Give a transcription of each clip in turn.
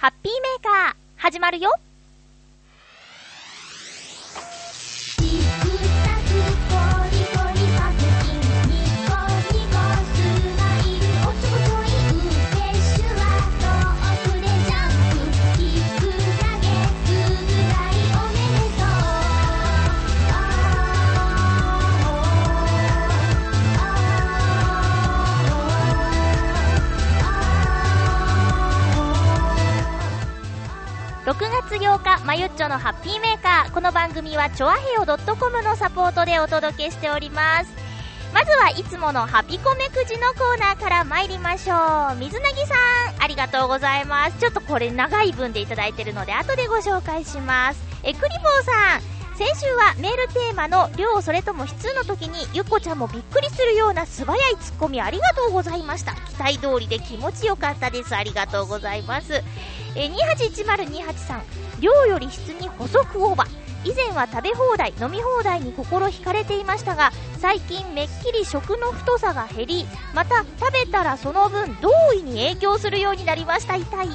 ハッピーメーカー、始まるよ。月8日、まゆっちょのハッピーメーカー。この番組は、ちょあへよ .com のサポートでお届けしております。まずはいつものハピコメくじのコーナーから参りましょう。水なぎさん、ありがとうございます。ちょっとこれ長い文でいただいてるので、後でご紹介します。え、クリボーさん、先週はメールテーマの量それとも質の時にゆっこちゃんもびっくりするような素早いツッコミありがとうございました。期待通りで気持ちよかったです。ありがとうございます。え281028さん。量より質に補足オーバー。以前は食べ放題飲み放題に心惹かれていましたが最近めっきり食の太さが減りまた食べたらその分同意に影響するようになりました。痛い。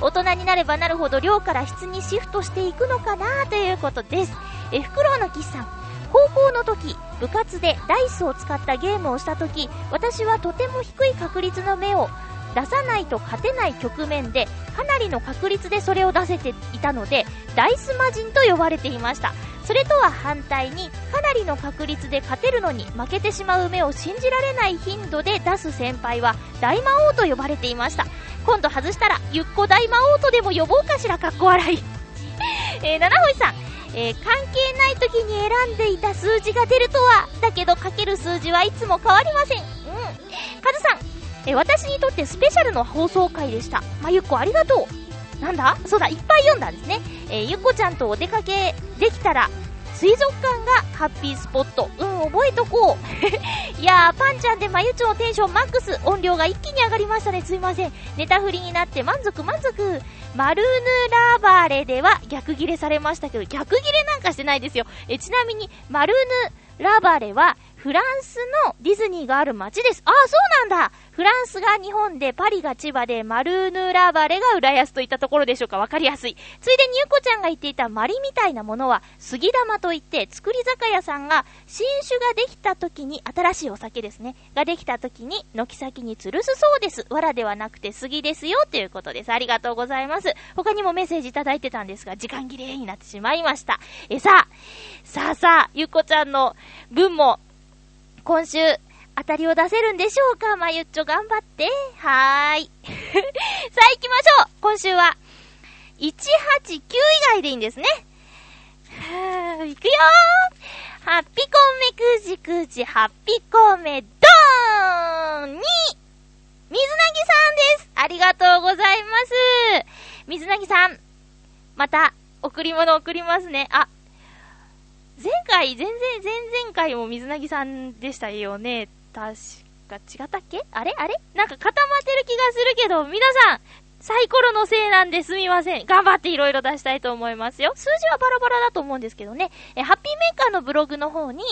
大人になればなるほど量から質にシフトしていくのかなということです。えフクロウの岸さん。高校の時部活でダイスを使ったゲームをした時私はとても低い確率の目を出さないと勝てない局面でかなりの確率でそれを出せていたのでダイス魔人と呼ばれていました。それとは反対にかなりの確率で勝てるのに負けてしまう目を信じられない頻度で出す先輩は大魔王と呼ばれていました。今度外したらゆっこ大魔王とでも呼ぼうかしらかっこ笑い。えー、七星さん。えー、関係ない時に選んでいた数字が出るとは。だけどかける数字はいつも変わりません。うん。カズさん。え私にとってスペシャルの放送回でした。まゆっこありがとう。なんだ？そうだ、いっぱい読んだんですね。えー、ゆっこちゃんとお出かけできたら、水族館がハッピースポット。うん、覚えとこう。いやー、パンちゃんでまゆちょのテンションマックス。音量が一気に上がりましたね。すいません。ネタ振りになって満足満足。マルヌラバーレでは逆ギレされましたけど、逆ギレなんかしてないですよ。えちなみに、マルヌラバレはフランスのディズニーがある街です。ああ、そうなんだフランスが日本で、パリが千葉で、マルーヌラバレが浦安といったところでしょうかわかりやすい。ついでにゆこちゃんが言っていたマリみたいなものは、杉玉といって、作り酒屋さんが、新酒ができた時に、新しいお酒ですね、ができた時に、軒先に吊るすそうです。藁ではなくて杉ですよ、ということです。ありがとうございます。他にもメッセージいただいてたんですが、時間切れになってしまいました。え、さあ、さあさあ、ゆこちゃんの分も、今週、当たりを出せるんでしょうかまゆっちょ頑張って。はーい。さあ行きましょう今週は、189以外でいいんですね。はー、いくよーハッピコメくじくじ、ハッピコメ、ドーンに、水なぎさんですありがとうございます水なぎさん、また、贈り物送りますね。あ、前回、全然、前々回も水なぎさんでしたよね。確か違ったっけ？あれ？あれ？なんか固まってる気がするけど、皆さん、サイコロのせいなんですみません。頑張っていろいろ出したいと思いますよ。数字はバラバラだと思うんですけどね。え、ハッピーメーカーのブログの方に、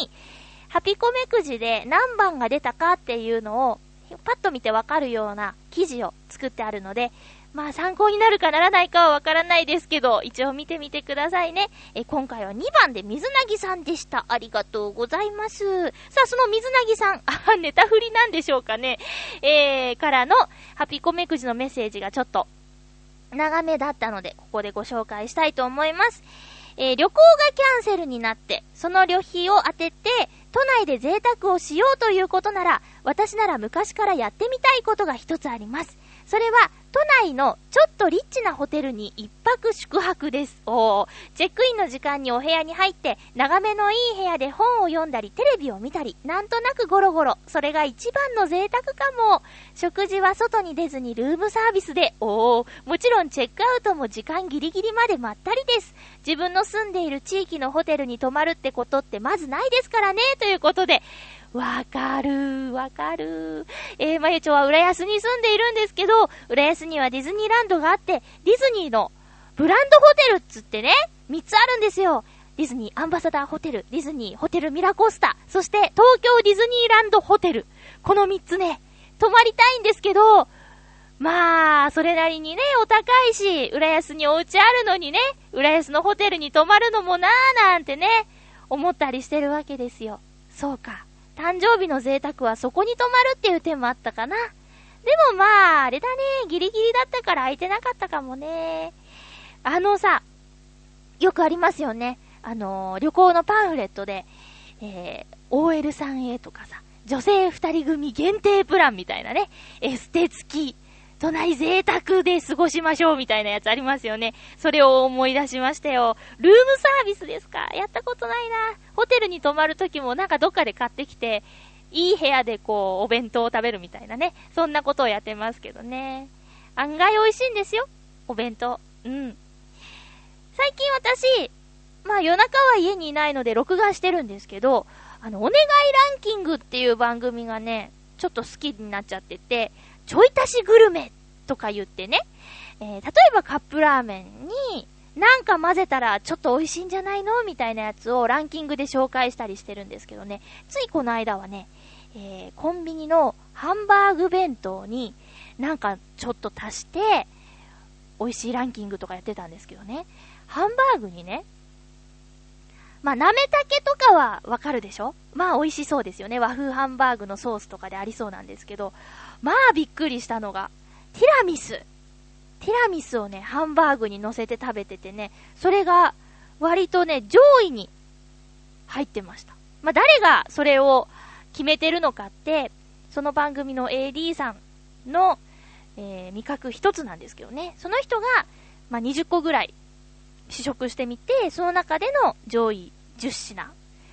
ハピコメくじで何番が出たかっていうのを、パッと見てわかるような記事を作ってあるので、まあ参考になるかならないかはわからないですけど、一応見てみてくださいね。え、今回は2番で水なぎさんでした。ありがとうございます。さあ、その水なぎさん、あ、ネタ振りなんでしょうかね。えー、からの、ハピコメくじのメッセージがちょっと、長めだったので、ここでご紹介したいと思います。えー、旅行がキャンセルになって、その旅費を当てて、都内で贅沢をしようということなら、私なら昔からやってみたいことが一つあります。それは、都内のちょっとリッチなホテルに一泊宿泊です。お。チェックインの時間にお部屋に入って、眺めのいい部屋で本を読んだり、テレビを見たり、なんとなくゴロゴロ。それが一番の贅沢かも。食事は外に出ずにルームサービスで、お。もちろんチェックアウトも時間ギリギリまでまったりです。自分の住んでいる地域のホテルに泊まるってことってまずないですからね。ということで、わかる、わかる。えー、まゆちょは浦安に住んでいるんですけど、浦安にはディズニーランドがあって、ディズニーのブランドホテルっつってね、3つあるんですよ。ディズニーアンバサダーホテル、ディズニーホテルミラコスタ、そして東京ディズニーランドホテル。この3つね、泊まりたいんですけど、まあ、それなりにね、お高いし、浦安にお家あるのにね、浦安のホテルに泊まるのもなーなんてね、思ったりしてるわけですよ。そうか。誕生日の贅沢はそこに泊まるっていう手もあったかな。でもまあ、あれだね、ギリギリだったから空いてなかったかもね。あのさ、よくありますよね。あの、旅行のパンフレットで、えー、OL さんへとかさ、女性二人組限定プランみたいなね、エステ付き隣贅沢で過ごしましょうみたいなやつありますよね。それを思い出しましたよ。ルームサービスですか？やったことないな。ホテルに泊まるときもなんかどっかで買ってきて、いい部屋でこう、お弁当を食べるみたいなね。そんなことをやってますけどね。案外美味しいんですよ。お弁当。うん。最近私、まあ夜中は家にいないので録画してるんですけど、あの、お願いランキングっていう番組がね、ちょっと好きになっちゃってて、ちょい足しグルメとか言ってね、えー、例えばカップラーメンに、なんか混ぜたらちょっと美味しいんじゃないのみたいなやつをランキングで紹介したりしてるんですけどね、ついこの間はね、えー、コンビニのハンバーグ弁当になんかちょっと足して、美味しいランキングとかやってたんですけどね、ハンバーグにね、まあ、なめたけとかはわかるでしょ？まあ、美味しそうですよね。和風ハンバーグのソースとかでありそうなんですけど、まあびっくりしたのが、ティラミス。ティラミスをね、ハンバーグに乗せて食べててね、それが割とね、上位に入ってました。まあ誰がそれを決めてるのかって、その番組の AD さんの、えー、味覚一つなんですけどね、その人が、まあ20個ぐらい試食してみて、その中での上位10品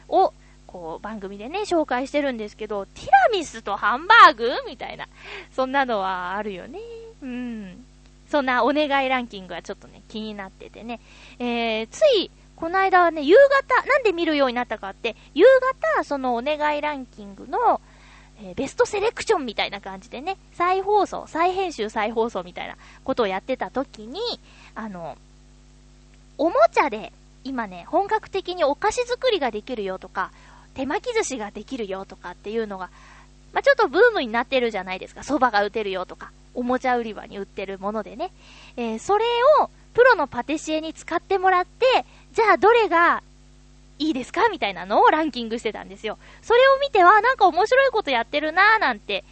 をこう、番組でね、紹介してるんですけど、ティラミスとハンバーグ？みたいな、そんなのはあるよね。うん。そんなお願いランキングはちょっとね、気になっててね。えー、つい、この間はね、夕方、なんで見るようになったかって、夕方、そのお願いランキングの、えー、ベストセレクションみたいな感じでね、再放送、再編集、再放送みたいなことをやってた時に、あの、おもちゃで、今ね、本格的にお菓子作りができるよとか、手巻き寿司ができるよとかっていうのが、まあ、ちょっとブームになってるじゃないですか。蕎麦が打てるよとか、おもちゃ売り場に売ってるものでね。えー、それをプロのパティシエに使ってもらって、じゃあどれがいいですかみたいなのをランキングしてたんですよ。それを見ては、なんか面白いことやってるなーなんて、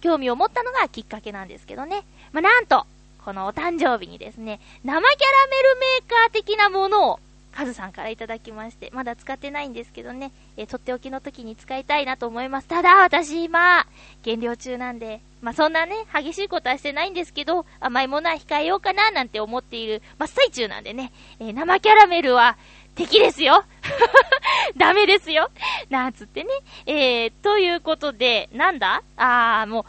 興味を持ったのがきっかけなんですけどね。まあ、なんと、このお誕生日にですね、生キャラメルメーカー的なものをカズさんからいただきまして、まだ使ってないんですけどね、えー、とっておきの時に使いたいなと思います。ただ、私今、減量中なんで、まあ、そんなね、激しいことはしてないんですけど、甘いものは控えようかななんて思っている真っ最中なんでね、えー、生キャラメルは敵ですよ ダメですよなんつってね。えー、ということで、なんだ？あー、もう、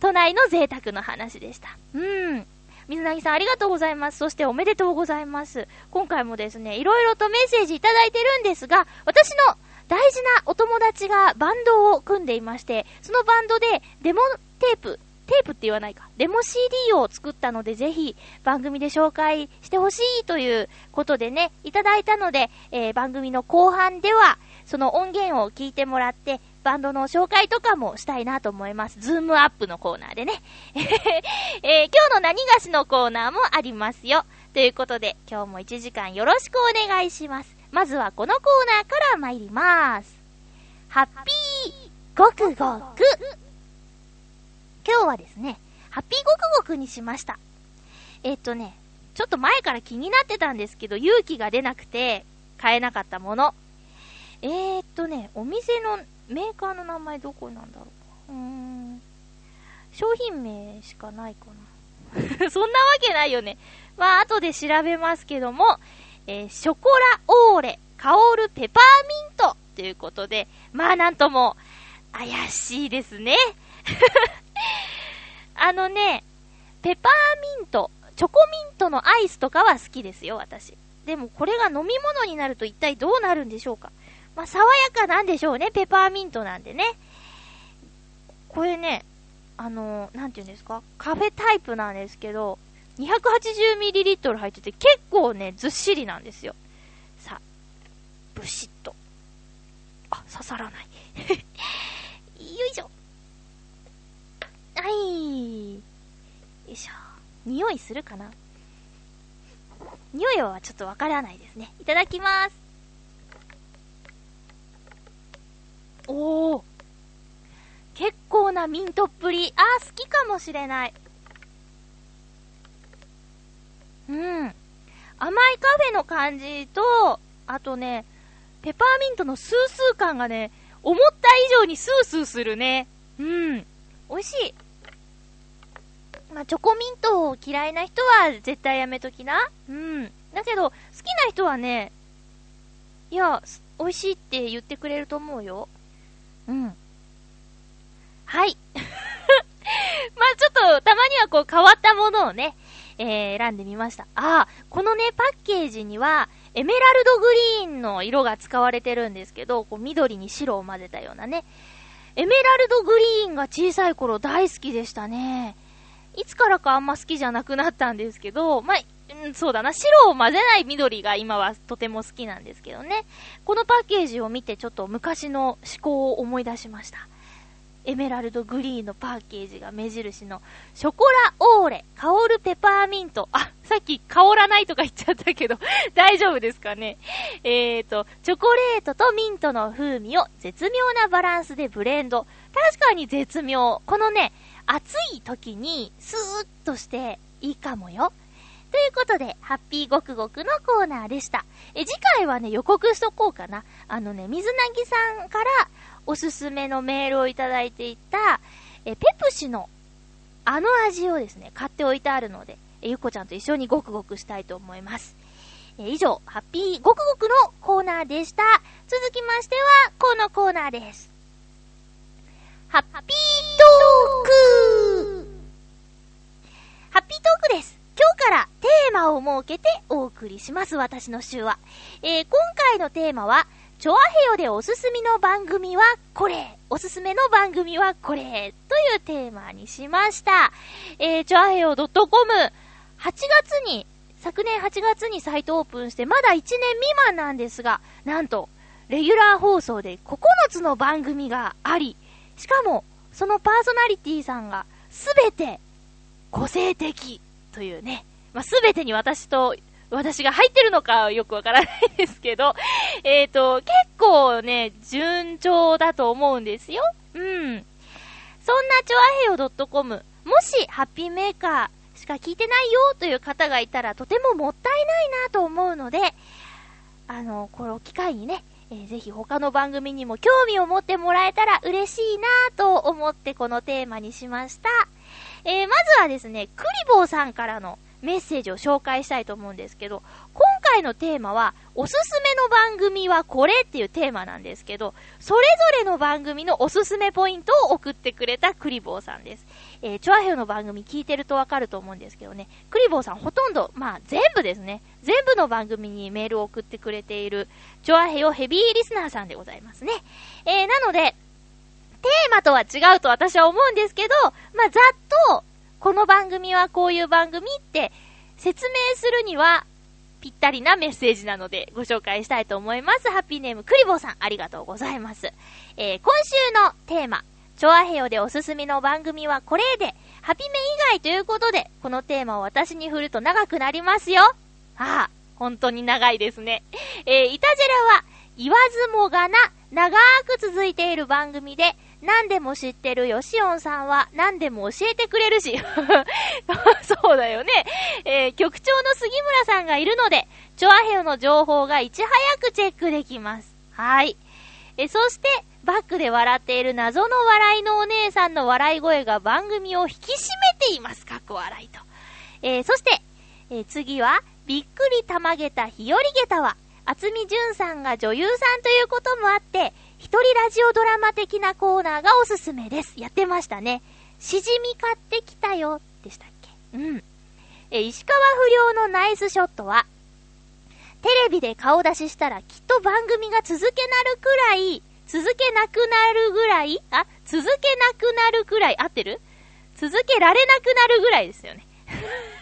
都内の贅沢の話でした。うん。水なぎさんありがとうございます。そしておめでとうございます。今回もですね、いろいろとメッセージいただいてるんですが、私の大事なお友達がバンドを組んでいまして、そのバンドでデモテープ、テープって言わないか。デモ CD を作ったので、ぜひ番組で紹介してほしいということでね、いただいたので、えー、番組の後半では、その音源を聞いてもらって、バンドの紹介とかもしたいなと思います。ズームアップのコーナーでね。えー、今日の何がしのコーナーもありますよ。ということで、今日も1時間よろしくお願いします。まずはこのコーナーから参ります。ハッピーごくごく。今日はですね、ハッピーごくごくにしました。えっとね、ちょっと前から気になってたんですけど、勇気が出なくて買えなかったもの。えー、っとね、お店のメーカーの名前どこなんだろううーん。商品名しかないかな。そんなわけないよね。まあ、後で調べますけども、えー、ショコラオーレ香るペパーミントということで、まあなんとも怪しいですね。あのね、ペパーミント、チョコミントのアイスとかは好きですよ、私。でもこれが飲み物になると一体どうなるんでしょうかまあ、爽やかなんでしょうね。ペパーミントなんでね。これね、あのー、なんて言うんですか？カフェタイプなんですけど、280ml 入ってて結構ね、ずっしりなんですよ。さあ、ブシッと。あ、刺さらない。よいしょ。はい。よいしょ。匂いするかな？匂いはちょっとわからないですね。いただきます。おー。結構なミントっぷり。あー、好きかもしれない。うん。甘いカフェの感じと、あとね、ペパーミントのスースー感がね、思った以上にスースーするね。うん。美味しい。まあ、チョコミントを嫌いな人は絶対やめときな。うん。だけど、好きな人はね、いや、美味しいって言ってくれると思うよ。うん。はい。まあちょっと、たまにはこう変わったものをね、えー、選んでみました。ああ、このね、パッケージには、エメラルドグリーンの色が使われてるんですけど、こう緑に白を混ぜたようなね。エメラルドグリーンが小さい頃大好きでしたね。いつからかあんま好きじゃなくなったんですけど、まあ、ん、そうだな、白を混ぜない緑が今はとても好きなんですけどね。このパッケージを見てちょっと昔の思考を思い出しました。エメラルドグリーンのパッケージが目印の、ショコラオーレ、香るペパーミント。あ、さっき香らないとか言っちゃったけど、大丈夫ですかね。えーと、チョコレートとミントの風味を絶妙なバランスでブレンド。確かに絶妙。このね、暑い時にスーッとしていいかもよ。ということで、ハッピーごくごくのコーナーでした。え、次回はね、予告しとこうかな。あのね、水なぎさんからおすすめのメールをいただいていた、え、ペプシのあの味をですね、買っておいてあるので、え、ゆっこちゃんと一緒にごくごくしたいと思います。え、以上、ハッピーごくごくのコーナーでした。続きましては、このコーナーです。ハッピートークハッピートークです今日からテーマを設けてお送りします、私の週は。えー、今回のテーマは、チョアヘヨでおすすめの番組はこれ、おすすめの番組はこれ、というテーマにしました。えー、チョアヘヨ .com、8月に、昨年8月にサイトオープンしてまだ1年未満なんですが、なんと、レギュラー放送で9つの番組があり、しかも、そのパーソナリティさんが、すべて、個性的、というね。まあ、すべてに私と、私が入ってるのかよくわからないですけど、えっ、ー、と、結構ね、順調だと思うんですよ。うん。そんなチョアヘヨ .com、もし、ハッピーメーカーしか聞いてないよという方がいたら、とてももったいないなと思うので、あの、この機会にね、えー、ぜひ他の番組にも興味を持ってもらえたら嬉しいなと思ってこのテーマにしました。えー、まずはですね、クリボーさんからのメッセージを紹介したいと思うんですけど、今回のテーマは、おすすめの番組はこれっていうテーマなんですけど、それぞれの番組のおすすめポイントを送ってくれたクリボーさんです。えー、チョアヘヨの番組聞いてるとわかると思うんですけどね、クリボーさんほとんど、まあ全部ですね、全部の番組にメールを送ってくれている、チョアヘヨヘビーリスナーさんでございますね。えー、なので、テーマとは違うと私は思うんですけど、まあざっと、この番組はこういう番組って説明するにはぴったりなメッセージなのでご紹介したいと思います。ハッピーネームクリボーさんありがとうございます。えー、今週のテーマ、チョアヘヨでおすすめの番組はこれで、ハピメ以外ということで、このテーマを私に振ると長くなりますよ。ああ、本当に長いですね。えー、イタジェラは、言わずもがな、長く続いている番組で、何でも知ってるヨシオンさんは何でも教えてくれるし。そうだよね。えー、局長の杉村さんがいるので、チョアヘヨの情報がいち早くチェックできます。はい。えそして、バックで笑っている謎の笑いのお姉さんの笑い声が番組を引き締めています。かっこ笑いと。えー、そして、えー、次は、びっくりたまげた日和げたは、厚み純さんが女優さんということもあって、一人ラジオドラマ的なコーナーがおすすめです。やってましたね。しじみ買ってきたよ、でしたっけ？うん。え、石川不良のナイスショットは、テレビで顔出ししたらきっと番組が続けなるくらい続けなくなるぐらい？あ、続けなくなるくらい、合ってる？続けられなくなるぐらいですよね。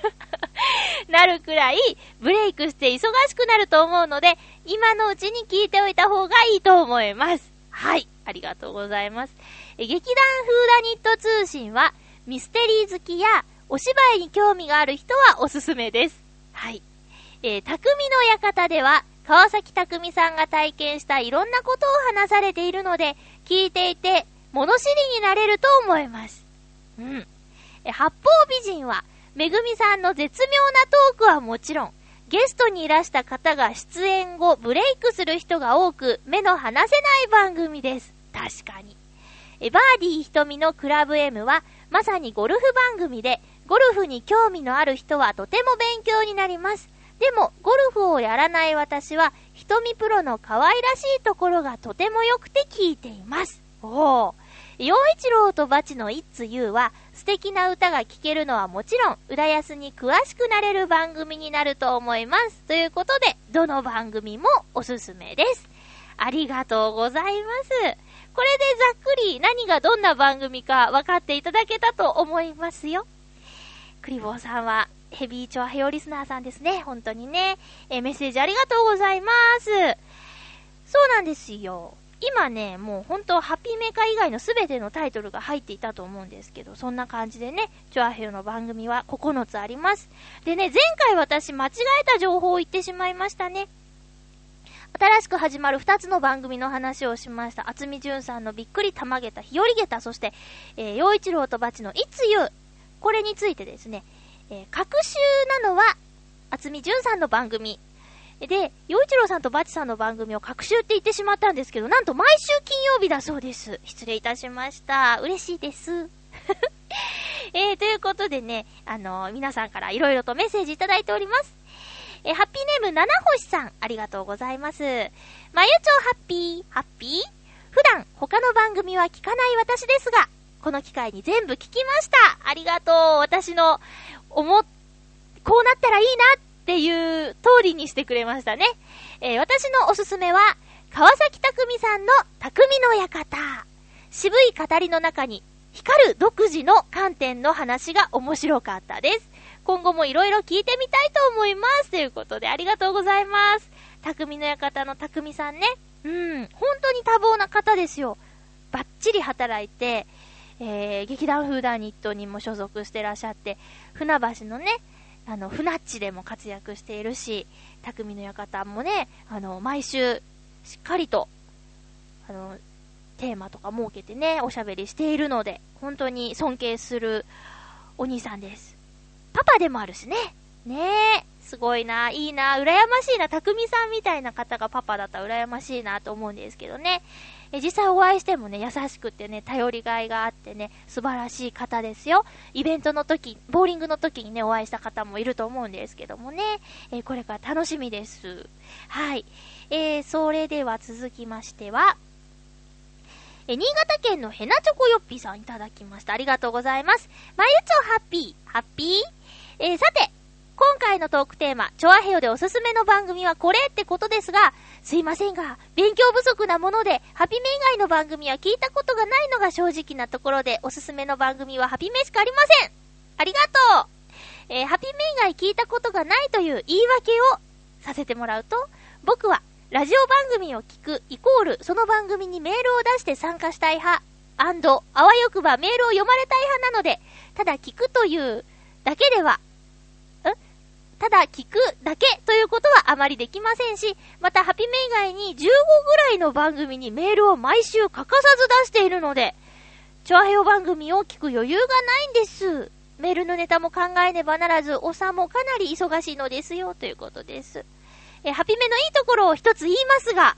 なるくらい、ブレイクして忙しくなると思うので、今のうちに聞いておいた方がいいと思います。はい。ありがとうございます。え劇団フーダニット通信は、ミステリー好きやお芝居に興味がある人はおすすめです。はい。えー、匠の館では、川崎匠さんが体験したいろんなことを話されているので、聞いていて、物知りになれると思います。うん。え、八方美人は、めぐみさんの絶妙なトークはもちろん、ゲストにいらした方が出演後ブレイクする人が多く、目の離せない番組です。確かに。え、バーディー瞳のクラブ M は、まさにゴルフ番組で、ゴルフに興味のある人はとても勉強になります。でも、ゴルフをやらない私は、瞳プロの可愛らしいところがとても良くて聞いています。おー。洋一郎とバチのいつゆうは、敵な歌が聴けるのはもちろん、浦安に詳しくなれる番組になると思います。ということで、どの番組もおすすめです。ありがとうございます。これでざっくり何がどんな番組か分かっていただけたと思いますよ。クリボーさんはヘビーチョアヘオリスナーさんですね。本当にね。えメッセージありがとうございます。そうなんですよ。今ね、もう本当ハッピーメーカー以外のすべてのタイトルが入っていたと思うんですけど、そんな感じでね、チョアヘヨの番組は9つあります。でね、前回私間違えた情報を言ってしまいましたね。新しく始まる2つの番組の話をしました。厚み淳さんのびっくりたまげた、日和げた、そして、えー、陽一郎とバチのいつ言う。これについてですね、えー、各週なのは、厚み淳さんの番組。で、洋一郎さんとバチさんの番組を各週って言ってしまったんですけど、なんと毎週金曜日だそうです。失礼いたしました。嬉しいです。えー、ということでね、あのー、皆さんから色々とメッセージいただいております。えー、ハッピーネーム七星さん、ありがとうございます。まゆちょハッピー、ハッピー？普段、他の番組は聞かない私ですが、この機会に全部聞きました。ありがとう。私の、思、こうなったらいいなっていう通りにしてくれましたね。えー、私のおすすめは、川崎匠さんの匠の館。渋い語りの中に光る独自の観点の話が面白かったです。今後も色々聞いてみたいと思います。ということでありがとうございます。匠の館の匠さんね。うん、本当に多忙な方ですよ。バッチリ働いて、えー、劇団フーダーニットにも所属してらっしゃって、船橋のね、あの、船っちでも活躍しているし、匠の館もね、あの、毎週、しっかりと、あの、テーマとか設けてね、おしゃべりしているので、本当に尊敬するお兄さんです。パパでもあるしね。ねえ、すごいな、いいな、羨ましいな、匠さんみたいな方がパパだったら羨ましいなと思うんですけどね。え実際お会いしてもね、優しくてね、頼りがいがあってね、素晴らしい方ですよ。イベントの時、ボーリングの時にね、お会いした方もいると思うんですけどもね、え、これから楽しみです。はい。えー、それでは続きましては、え、新潟県のヘナチョコヨッピーさんいただきました。ありがとうございます。まゆちょハッピー、ハッピー？えー、さて、今回のトークテーマ、チョアヘヨでおすすめの番組はこれってことですが、すいませんが、勉強不足なもので、ハピメ以外の番組は聞いたことがないのが正直なところで、おすすめの番組はハピメしかありません。ありがとう。えー、ハピメ以外聞いたことがないという言い訳をさせてもらうと、僕は、ラジオ番組を聞くイコール、その番組にメールを出して参加したい派、アンド、あわよくばメールを読まれたい派なので、ただ聞くというだけでは、ただ聞くだけということはあまりできませんし、またハピメ以外に15ぐらいの番組にメールを毎週欠かさず出しているので、チョアヘオ番組を聞く余裕がないんです。メールのネタも考えねばならず、おさもかなり忙しいのですよ、ということです。え、ハピメのいいところを一つ言いますが、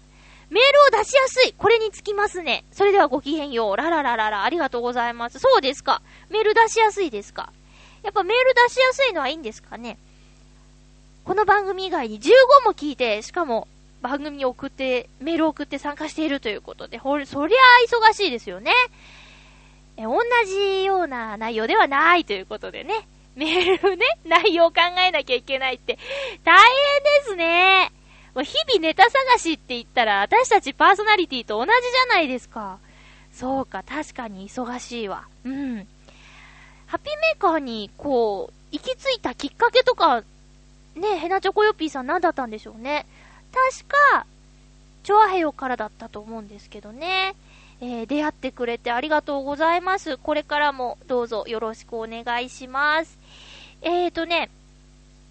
メールを出しやすい。これにつきますね。それではごきげんよう。ラララララ、ありがとうございます。そうですか。メール出しやすいですか。やっぱメール出しやすいのはいいんですかね。この番組以外に15も聞いて、しかも番組に送って、メールを送って参加しているということで、ほれ、そりゃ忙しいですよね。え、同じような内容ではないということでね。メールね、内容を考えなきゃいけないって、大変ですね。日々ネタ探しって言ったら、私たちパーソナリティと同じじゃないですか。そうか、確かに忙しいわ。うん。ハッピーメーカーに、こう、行き着いたきっかけとか、ねえ、ヘナチョコヨッピーさん何だったんでしょうね。確か、チョアヘヨからだったと思うんですけどね。えー、出会ってくれてありがとうございます。これからもどうぞよろしくお願いします。えーとね、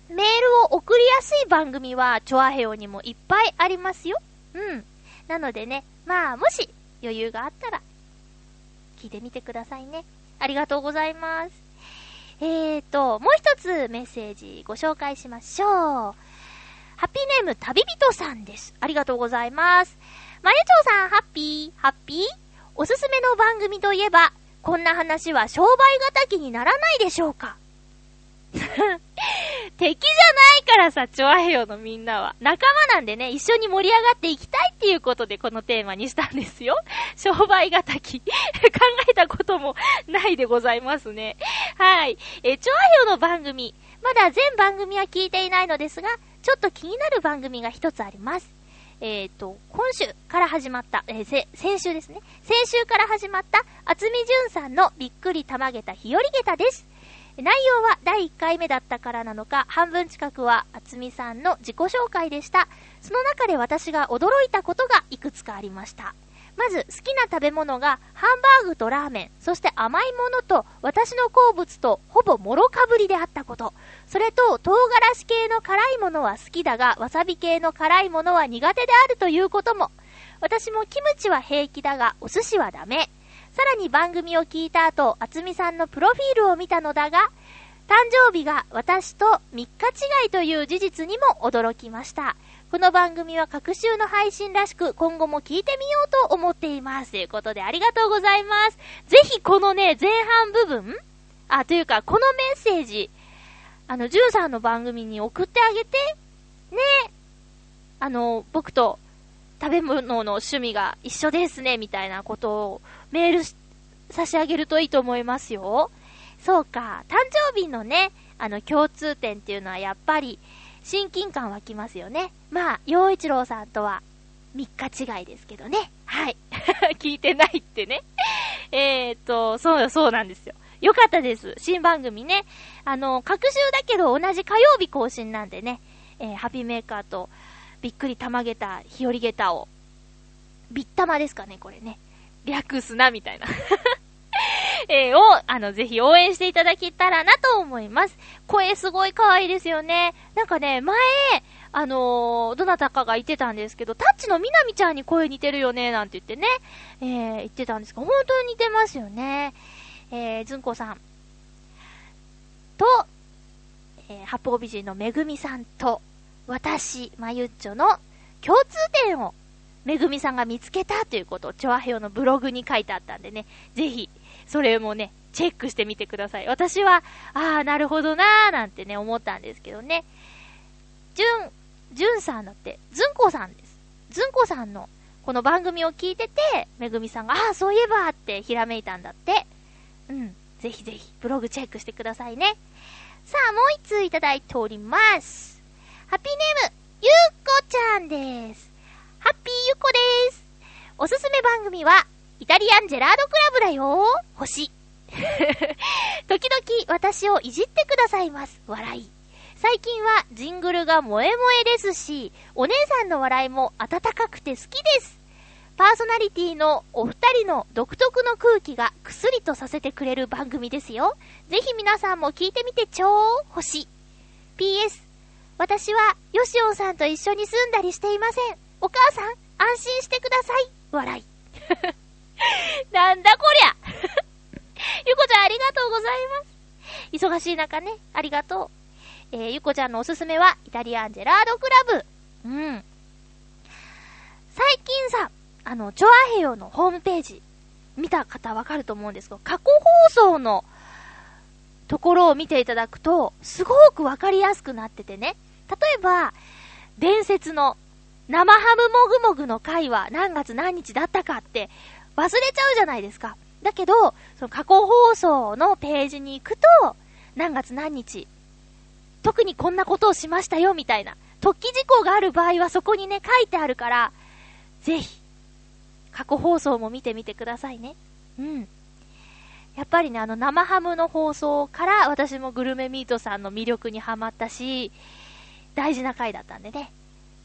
メールを送りやすい番組は、チョアヘオにもいっぱいありますよ。うん。なのでね、まあ、もし余裕があったら、聞いてみてくださいね。ありがとうございます。えーと、もう一つメッセージご紹介しましょう。ハッピーネーム旅人さんです。ありがとうございます。まゆちょうさん、ハッピー、ハッピーおすすめの番組といえば、こんな話は商売敵にならないでしょうか？敵じゃないからさ、チョアヘヨのみんなは。仲間なんでね、一緒に盛り上がっていきたいっていうことでこのテーマにしたんですよ。商売敵。考えたこともないでございますね。はい。え、チョアヘヨの番組。まだ全番組は聞いていないのですが、ちょっと気になる番組が一つあります。えっ、ー、と、今週から始まった、えー、先週ですね。先週から始まった、厚みじゅんさんのびっくりたまげた日和げたです。内容は第1回目だったからなのか、半分近くは厚みさんの自己紹介でした。その中で私が驚いたことがいくつかありました。まず、好きな食べ物がハンバーグとラーメン、そして甘いものと私の好物とほぼもろかぶりであったこと。それと、唐辛子系の辛いものは好きだが、わさび系の辛いものは苦手であるということも。私もキムチは平気だが、お寿司はダメ。さらに番組を聞いた後、あつみさんのプロフィールを見たのだが、誕生日が私と3日違いという事実にも驚きました。この番組は各週の配信らしく、今後も聞いてみようと思っています。ということでありがとうございます。ぜひこのね、前半部分あ、というか、このメッセージ、あの、ジュンさんの番組に送ってあげて、ね。あの、僕と食べ物の趣味が一緒ですね、みたいなことをメール差し上げるといいと思いますよ。そうか、誕生日のね、あの、共通点っていうのはやっぱり、親近感湧きますよね。まあ、洋一郎さんとは3日違いですけどね。はい。聞いてないってね。えーと、そうよ、そうなんですよ。よかったです。新番組ね。あの、各週だけど同じ火曜日更新なんでね。えー、ハピメーカーとびっくりたまげた、日和げたを、ビッタマですかね、これね。略すな、みたいな えー、を、あの、ぜひ応援していただけたらなと思います。声すごい可愛いですよね。なんかね、前、あのー、どなたかが言ってたんですけど、タッチのみなみちゃんに声似てるよね、なんて言ってね、えー、言ってたんですが、本当に似てますよね。えー、ずんこさんと、えー、八方美人のめぐみさんと、私、まゆっちょの共通点を、めぐみさんが見つけたということを、チョアヘヨのブログに書いてあったんでね、ぜひ、それもね、チェックしてみてください。私は、あー、なるほどなーなんてね、思ったんですけどね。じゅん、じゅんさんだって、ずんこさんです。ずんこさんの、この番組を聞いてて、めぐみさんが、あー、そういえばってひらめいたんだって。うん。ぜひぜひ、ブログチェックしてくださいね。さあ、もう一通いただいております。ハッピーネーム、ゆうこちゃんです。ハッピーゆこです。おすすめ番組は、イタリアンジェラードクラブだよ星。時々私をいじってくださいます。笑い。最近はジングルが萌え萌えですし、お姉さんの笑いも温かくて好きです。パーソナリティのお二人の独特の空気がくすりとさせてくれる番組ですよ。ぜひ皆さんも聞いてみてちょー、星。PS、私は、ヨシオンさんと一緒に住んだりしていません。お母さん、安心してください。笑い。なんだこりゃ ゆこちゃんありがとうございます。忙しい中ね、ありがとう。えー、ゆこちゃんのおすすめは、イタリアンジェラードクラブ。うん。最近さ、あの、チョアヘヨのホームページ、見た方わかると思うんですけど、過去放送のところを見ていただくと、すごくわかりやすくなっててね。例えば、伝説の生ハムもぐもぐの回は何月何日だったかって忘れちゃうじゃないですか。だけど、その過去放送のページに行くと、何月何日、特にこんなことをしましたよみたいな、突起事項がある場合はそこにね、書いてあるから、ぜひ、過去放送も見てみてくださいね。うん。やっぱりね、あの生ハムの放送から私もグルメミートさんの魅力にハマったし、大事な回だったんでね。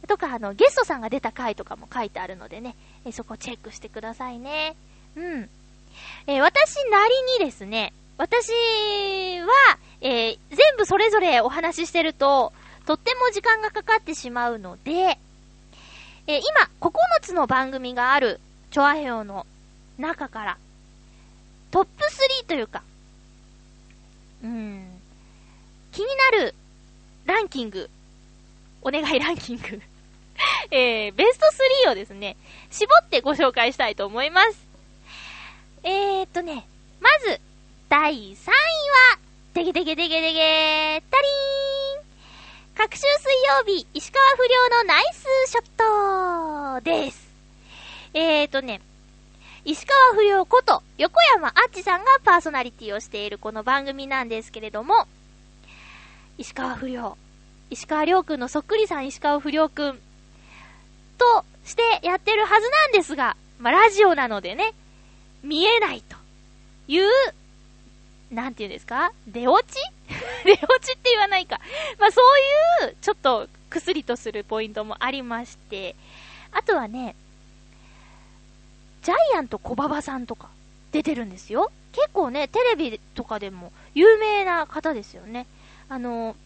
とか、あの、ゲストさんが出た回とかも書いてあるのでね、えそこチェックしてくださいね。うん。えー、私なりにですね、私は、えー、全部それぞれお話ししてると、とっても時間がかかってしまうので、えー、今、9つの番組がある、チョアヘオの中から、トップ3というか、うん、気になるランキング、お願いランキング えー、ベスト3をですね、絞ってご紹介したいと思います。えーっとね、まず、第3位は、てげてげてげてげたりーん各週水曜日、石川不良のナイスショットです。えーとね、石川不良こと横山あっちさんがパーソナリティをしているこの番組なんですけれども、石川不良、石川良くんのそっくりさん石川不良くん、としてやってるはずなんですが、まあ、ラジオなのでね、見えないという、なんて言うんですか？出落ち？出落ちって言わないか。まあ、そういう、ちょっと、薬とするポイントもありまして、あとはね、ジャイアント小馬場さんとか出てるんですよ。結構ね、テレビとかでも有名な方ですよね。あの、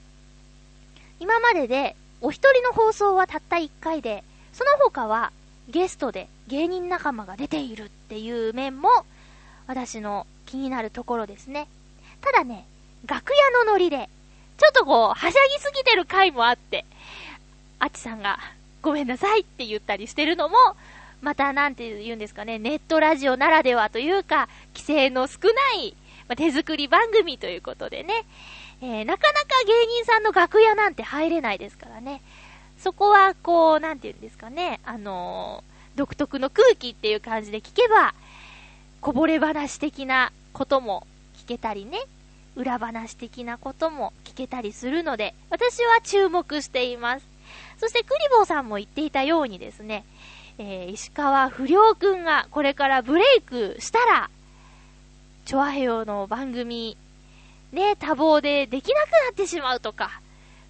今まででお一人の放送はたった一回で、その他はゲストで芸人仲間が出ているっていう面も私の気になるところですね。ただね、楽屋のノリで、ちょっとこう、はしゃぎすぎてる回もあって、あっちさんが、ごめんなさいって言ったりしてるのも、またなんて言うんですかね、ネットラジオならではというか、規制の少ない、ま、手作り番組ということでね、えー、なかなか芸人さんの楽屋なんて入れないですからね。そこは、こう、なんて言うんですかね、あのー、独特の空気っていう感じで聞けば、こぼれ話的なことも聞けたりね、裏話的なことも聞けたりするので、私は注目しています。そしてクリボーさんも言っていたようにですね、えー、石川不良くんがこれからブレイクしたら、チョアヘヨの番組、ね、多忙でできなくなってしまうとか、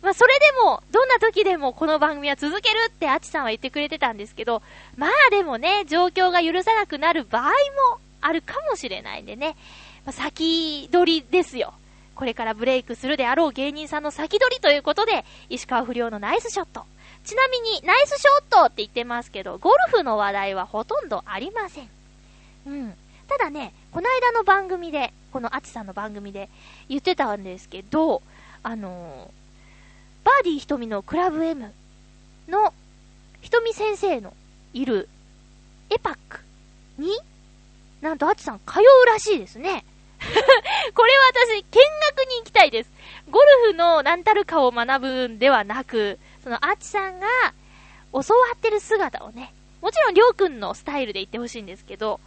まあ、それでも、どんな時でもこの番組は続けるってアチさんは言ってくれてたんですけど、まあでもね、状況が許さなくなる場合もあるかもしれないんでね、まあ、先取りですよ。これからブレイクするであろう芸人さんの先取りということで、石川不良のナイスショット。ちなみに、ナイスショットって言ってますけど、ゴルフの話題はほとんどありません。うん。ただね、この間の番組で、このアチさんの番組で言ってたんですけど、あのー、バーディー瞳のクラブ M の瞳先生のいるエパックになんと、あちさん通うらしいですね。これは私、見学に行きたいです。ゴルフの何たるかを学ぶんではなく、そのあちさんが教わってる姿をね、もちろんりょうくんのスタイルで行ってほしいんですけど、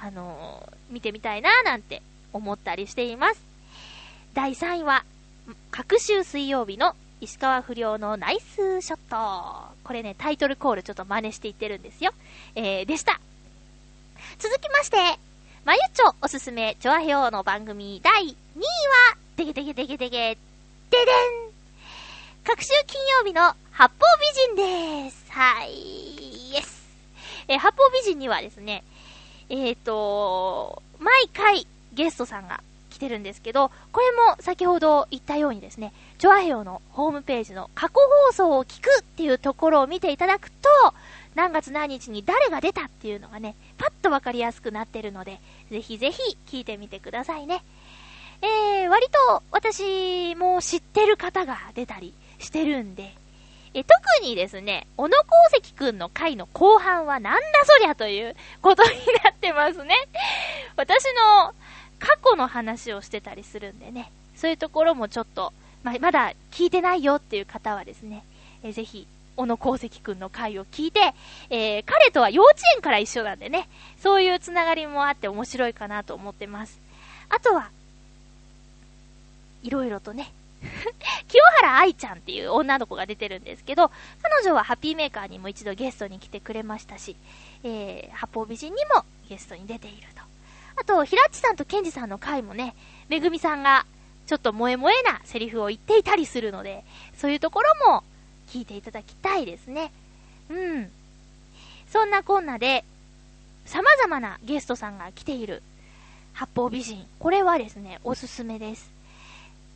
あのー、見てみたいなーなんて思ったりしています。第3位は、各週水曜日の石川不良のナイスショット。これね、タイトルコールちょっと真似していってるんですよ。えー、でした。続きまして、まゆちょおすすめ、チョアヘオの番組第2位は、てげてげてげてげ、ででん各週金曜日の八方美人です。はい、イエス。え八方美人にはですね、えっ、ー、と、毎回ゲストさんがてるんですけど、これも先ほど言ったようにですね、チョアヘオのホームページの過去放送を聞くっていうところを見ていただくと、何月何日に誰が出たっていうのがね、パッとわかりやすくなってるので、ぜひぜひ聞いてみてくださいね。えー、割と私も知ってる方が出たりしてるんで、え特にですね、小野功石くんの回の後半はなんだそりゃということになってますね。私の過去の話をしてたりするんでね、そういうところもちょっと、ままだ聞いてないよっていう方はですね、えぜひ小野功石くんの回を聞いて、えー、彼とは幼稚園から一緒なんでね、そういうつながりもあって面白いかなと思ってます。あとは、いろいろとね、清原愛ちゃんっていう女の子が出てるんですけど、彼女はハッピーメーカーにも一度ゲストに来てくれましたし、えー、八方美人にもゲストに出ていると。あと、ひらっちさんとケンジさんの回もね、めぐみさんがちょっと萌え萌えなセリフを言っていたりするので、そういうところも聞いていただきたいですね。うん。そんなこんなで、様々なゲストさんが来ている八方美人。これはですね、おすすめです。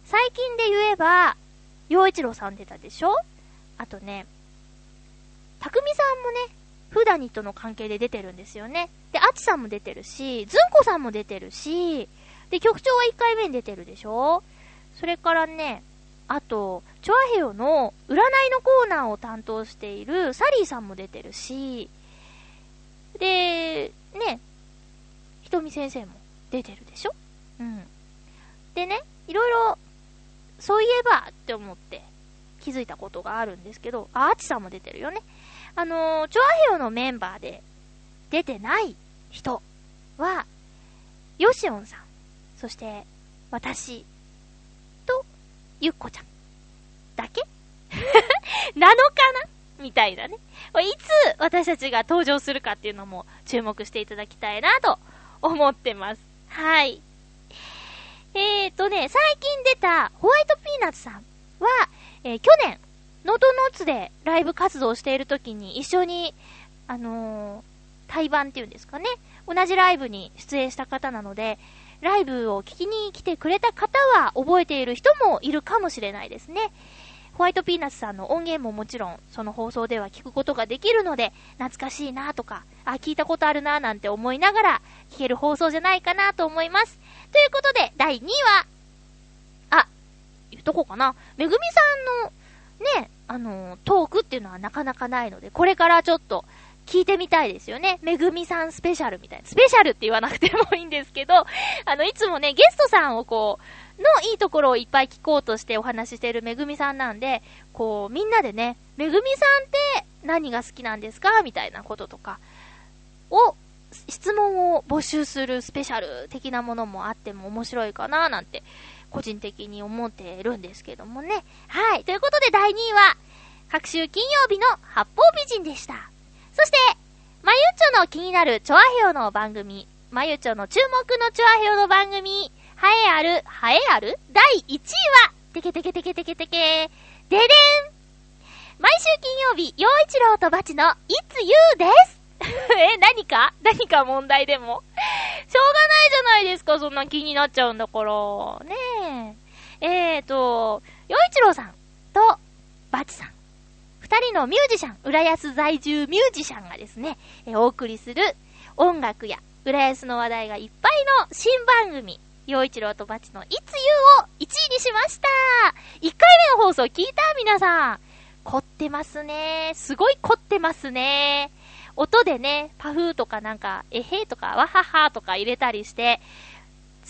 最近で言えば、洋一郎さん出たでしょ？あとね、たくみさんもね、フーダニットの関係で出てるんですよね。で、アチさんも出てるし、ズンコさんも出てるし、で、局長は1回目に出てるでしょ？それからね、あと、チョアヘヨの占いのコーナーを担当しているサリーさんも出てるし、で、ね、ひとみ先生も出てるでしょ？うん。でね、いろいろ、そういえばって思って気づいたことがあるんですけど、あ、アチさんも出てるよね。あのー、チョアヘヨのメンバーで出てない人は、ヨシオンさん、そして、私、と、ゆっこちゃん、だけ？なのかな？みたいなね。いつ私たちが登場するかっていうのも注目していただきたいなと思ってます。はい。えーとね、最近出たホワイトピーナッツさんは、えー、去年、ノートノーツでライブ活動している時に一緒に、あのー、対バンっていうんですかね。同じライブに出演した方なので、ライブを聞きに来てくれた方は覚えている人もいるかもしれないですね。ホワイトピーナッツさんの音源ももちろんその放送では聞くことができるので、懐かしいなとか、あ、聞いたことあるななんて思いながら聞ける放送じゃないかなと思います。ということで、第2位は、あ、言うとこうかな。めぐみさんのね、あの、トークっていうのはなかなかないので、これからちょっと聞いてみたいですよね。めぐみさんスペシャルみたいな。スペシャルって言わなくてもいいんですけど、あの、いつもね、ゲストさんをこう、のいいところをいっぱい聞こうとしてお話ししてるめぐみさんなんで、こう、みんなでね、めぐみさんって何が好きなんですかみたいなこととか、を、質問を募集するスペシャル的なものもあっても面白いかななんて個人的に思ってるんですけどもね。はい。ということで第2位は、各週金曜日の八方美人でした。そして、まゆちょの気になるチョアヘヨの番組、まゆちょの注目のチョアヘヨの番組、はえある、はえある第1位は、てけてけてけてけてけ、ででん毎週金曜日、陽一郎とバチの、いつゆうです え、何か？何か問題でも？しょうがないじゃないですか、そんな気になっちゃうんだから。ねえ。えーと、洋一郎さんと、バチさん。二人のミュージシャン、浦安在住ミュージシャンがですね、えお送りする音楽や浦安の話題がいっぱいの新番組、洋一郎とバチのいつゆを1位にしました !1 回目の放送聞いた皆さん。凝ってますね。すごい凝ってますね。音でね、パフーとかなんか、えへーとか、わははとか入れたりして、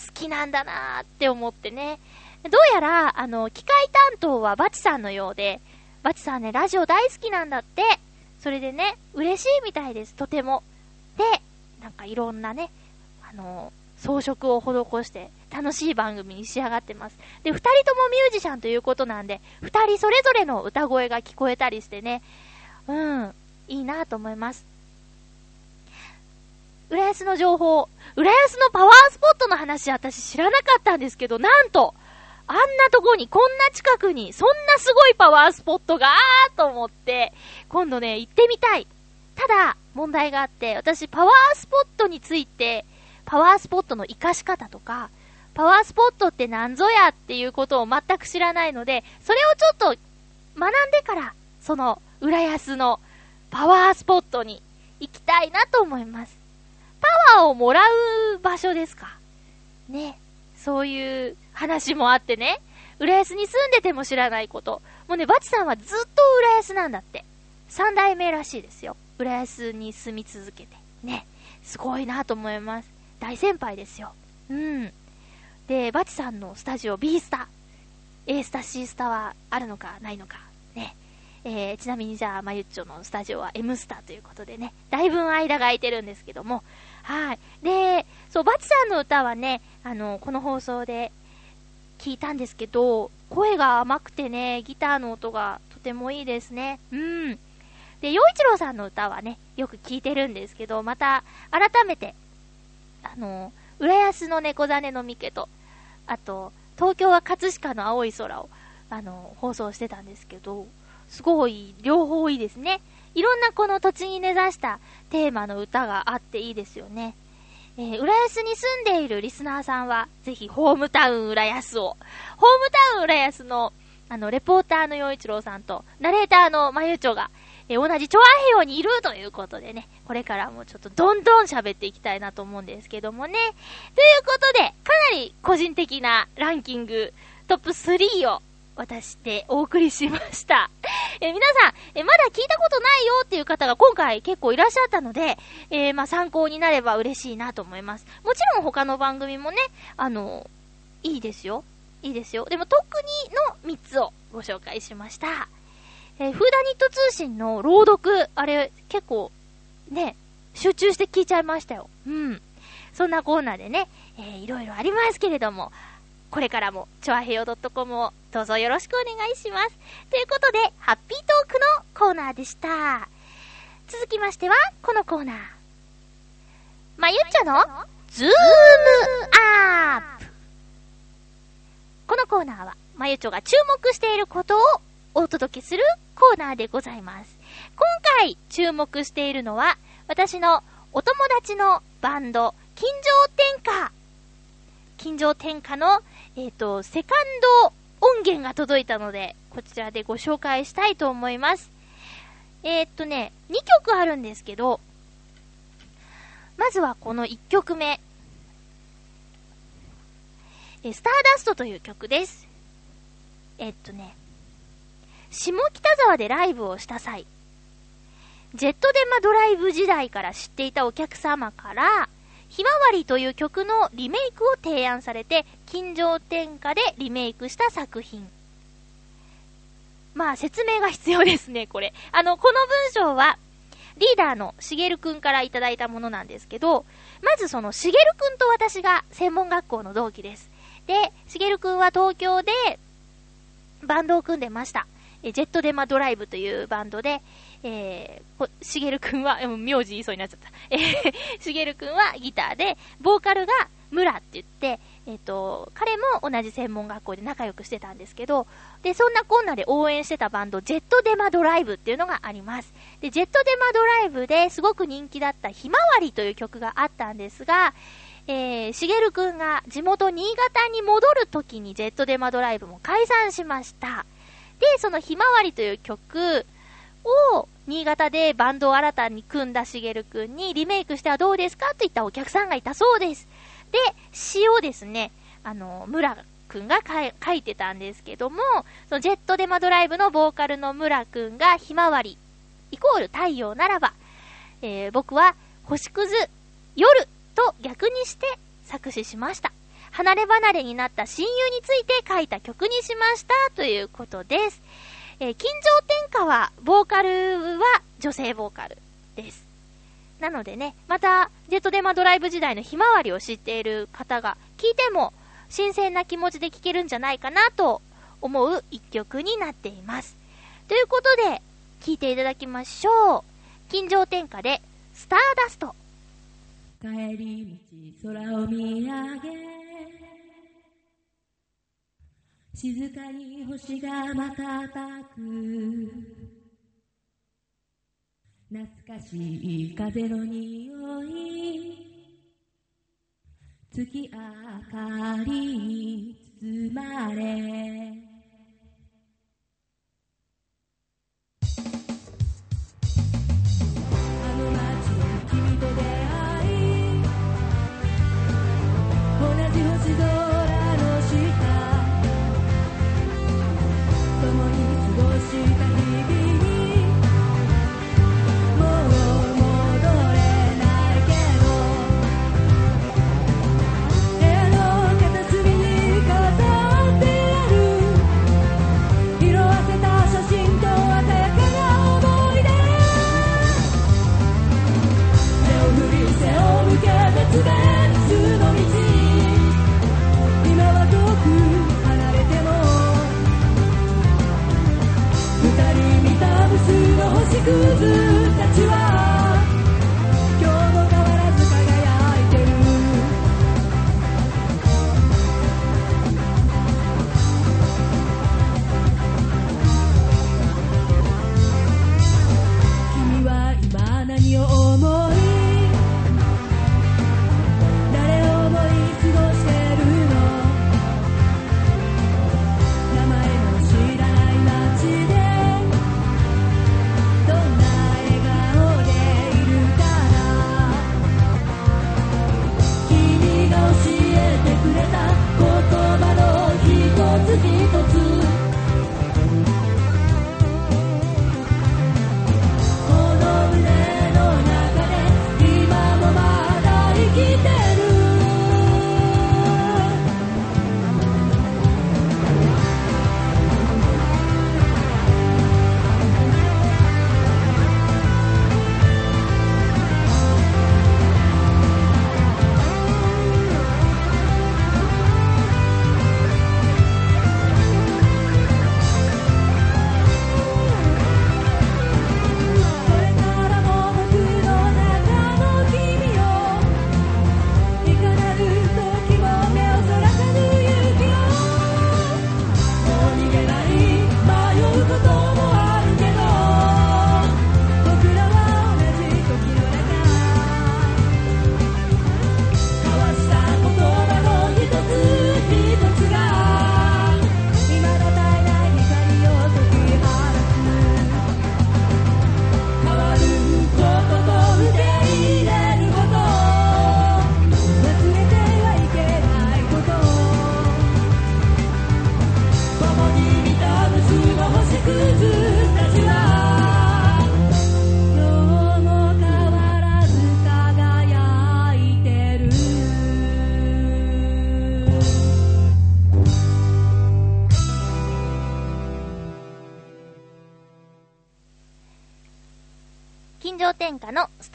好きなんだなーって思ってね。どうやら、あの、機械担当はバチさんのようで、バチさんね、ラジオ大好きなんだって。それでね、嬉しいみたいです、とても。で、なんかいろんなね、あの、装飾を施して楽しい番組に仕上がってます。で、二人ともミュージシャンということなんで、二人それぞれの歌声が聞こえたりしてね、うん、いいなと思います。浦安の情報、浦安のパワースポットの話私知らなかったんですけど、なんと、あんなとこに、こんな近くに、そんなすごいパワースポットがーと思って、今度ね、行ってみたい。ただ、問題があって、私、パワースポットについて、パワースポットの活かし方とか、パワースポットって何ぞやっていうことを全く知らないので、それをちょっと学んでから、その、浦安のパワースポットに行きたいなと思います。パワーをもらう場所ですか？ね。そういう話もあってね。浦安に住んでても知らないこと。もうね、バチさんはずっと浦安なんだって。三代目らしいですよ。浦安に住み続けて。ね。すごいなと思います。大先輩ですよ。うん。で、バチさんのスタジオ B スタ。A スタ、C スタはあるのかないのか。ね。えー、ちなみにじゃあ、まゆっちょのスタジオは M スタということでね、だいぶ間が空いてるんですけども、はい。で、そう、バチさんの歌はね、あの、この放送で聞いたんですけど、声が甘くてね、ギターの音がとてもいいですね。うん。で、洋一郎さんの歌はね、よく聞いてるんですけど、また、改めて、あの、浦安の猫種の三毛と、あと、東京は葛飾の青い空を、あの、放送してたんですけど、すごい、両方いいですね。いろんなこの土地に根ざしたテーマの歌があっていいですよね。えー、浦安に住んでいるリスナーさんは、ぜひ、ホームタウン浦安を、ホームタウン浦安の、あの、レポーターの洋一郎さんと、ナレーターのまゆちょが、えー、同じチョアヘヨにいるということでね、これからもちょっとどんどん喋っていきたいなと思うんですけどもね。ということで、かなり個人的なランキング、トップ3を私でお送りしました。え皆さん、えまだ聞いたことないよっていう方が今回結構いらっしゃったので、えー、まあ、参考になれば嬉しいなと思います。もちろん他の番組もね、あの、いいですよ。いいですよ。でも特にの3つをご紹介しました。えー、フーダニット通信の朗読、あれ結構ね、集中して聞いちゃいましたよ。うん。そんなコーナーでね、えー、いろいろありますけれども、これからも、ちょあへよ .com をどうぞよろしくお願いします。ということで、ハッピートークのコーナーでした。続きましては、このコーナー。まゆっちょの、ズームアップ。このコーナーは、まゆちょが注目していることをお届けするコーナーでございます。今回注目しているのは、私のお友達のバンド、金城天下。金城天下のえっ、ー、と、セカンド音源が届いたので、こちらでご紹介したいと思います。えっ、とね、2曲あるんですけど、まずはこの1曲目。えスターダストという曲です。えっとね、下北沢でライブをした際、ジェットデマドライブ時代から知っていたお客様から、ひまわりという曲のリメイクを提案されて、金城天下でリメイクした作品。まあ、説明が必要ですね、これ。あの、この文章は、リーダーのしげるくんからいただいたものなんですけど、まずそのしげるくんと私が専門学校の同期です。で、しげるくんは東京でバンドを組んでました。ジェットデマドライブというバンドで、えー、しげるくんは、名字言いそうになっちゃった。えー、しげるくんはギターで、ボーカルが村って言って、えっ、ー、と、彼も同じ専門学校で仲良くしてたんですけど、で、そんなこんなで応援してたバンド、ジェットデマドライブっていうのがあります。で、ジェットデマドライブですごく人気だったひまわりという曲があったんですが、えー、しげるくんが地元新潟に戻る時にジェットデマドライブも解散しました。で、そのひまわりという曲を新潟でバンドを新たに組んだしげるくんにリメイクしてはどうですかといったお客さんがいたそうです。で、詩をですね、あの、村くんが書いてたんですけども、そのジェットデマドライブのボーカルの村くんがひまわり、イコール太陽ならば、えー、僕は星屑、夜と逆にして作詞しました。離れ離れになった親友について書いた曲にしましたということです。えー、金城天下は、ボーカルは女性ボーカルです。なのでね、また、ジェットデマドライブ時代のひまわりを知っている方が聞いても、新鮮な気持ちで聴けるんじゃないかなと思う一曲になっています。ということで、聴いていただきましょう。金城天下で、スターダスト。帰り道空を見上げ静かに星が瞬く。懐かしい風の匂い。月明かりに包まれ。